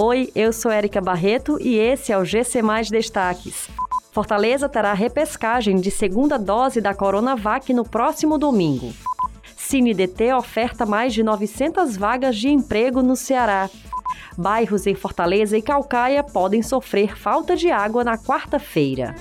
Oi, eu sou Érica Barreto e esse é o GC Mais Destaques. Fortaleza terá repescagem de segunda dose da Coronavac no próximo domingo. CineDT oferta mais de 900 vagas de emprego no Ceará. Bairros em Fortaleza e Calcaia podem sofrer falta de água na quarta-feira.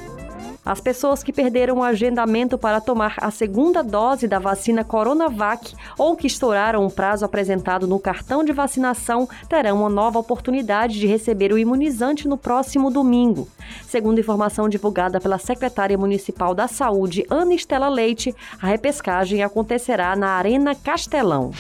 As pessoas que perderam o agendamento para tomar a segunda dose da vacina Coronavac ou que estouraram o prazo apresentado no cartão de vacinação terão uma nova oportunidade de receber o imunizante no próximo domingo. Segundo informação divulgada pela secretária municipal da Saúde, Ana Estela Leite, a repescagem acontecerá na Arena Castelão.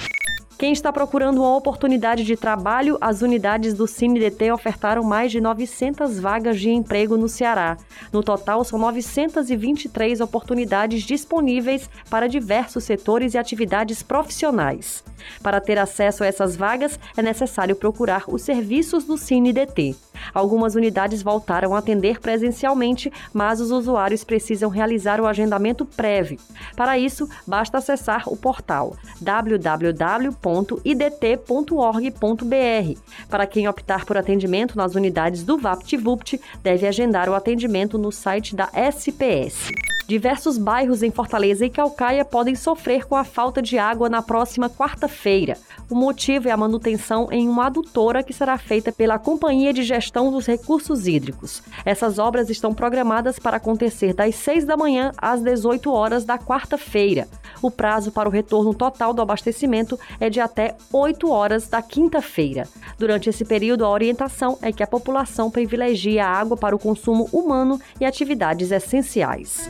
Quem está procurando uma oportunidade de trabalho, as unidades do CineDT ofertaram mais de 900 vagas de emprego no Ceará. No total, são 923 oportunidades disponíveis para diversos setores e atividades profissionais. Para ter acesso a essas vagas, é necessário procurar os serviços do CineDT. Algumas unidades voltaram a atender presencialmente, mas os usuários precisam realizar o agendamento prévio. Para isso, basta acessar o portal www.idt.org.br. Para quem optar por atendimento nas unidades do VaptVupt, deve agendar o atendimento no site da SPS. Diversos bairros em Fortaleza e Calcaia podem sofrer com a falta de água na próxima quarta-feira. O motivo é a manutenção em uma adutora que será feita pela Companhia de Gestão dos Recursos Hídricos. Essas obras estão programadas para acontecer das 6 da manhã às 18 horas da quarta-feira. O prazo para o retorno total do abastecimento é de até 8 horas da quinta-feira. Durante esse período, a orientação é que a população privilegie a água para o consumo humano e atividades essenciais.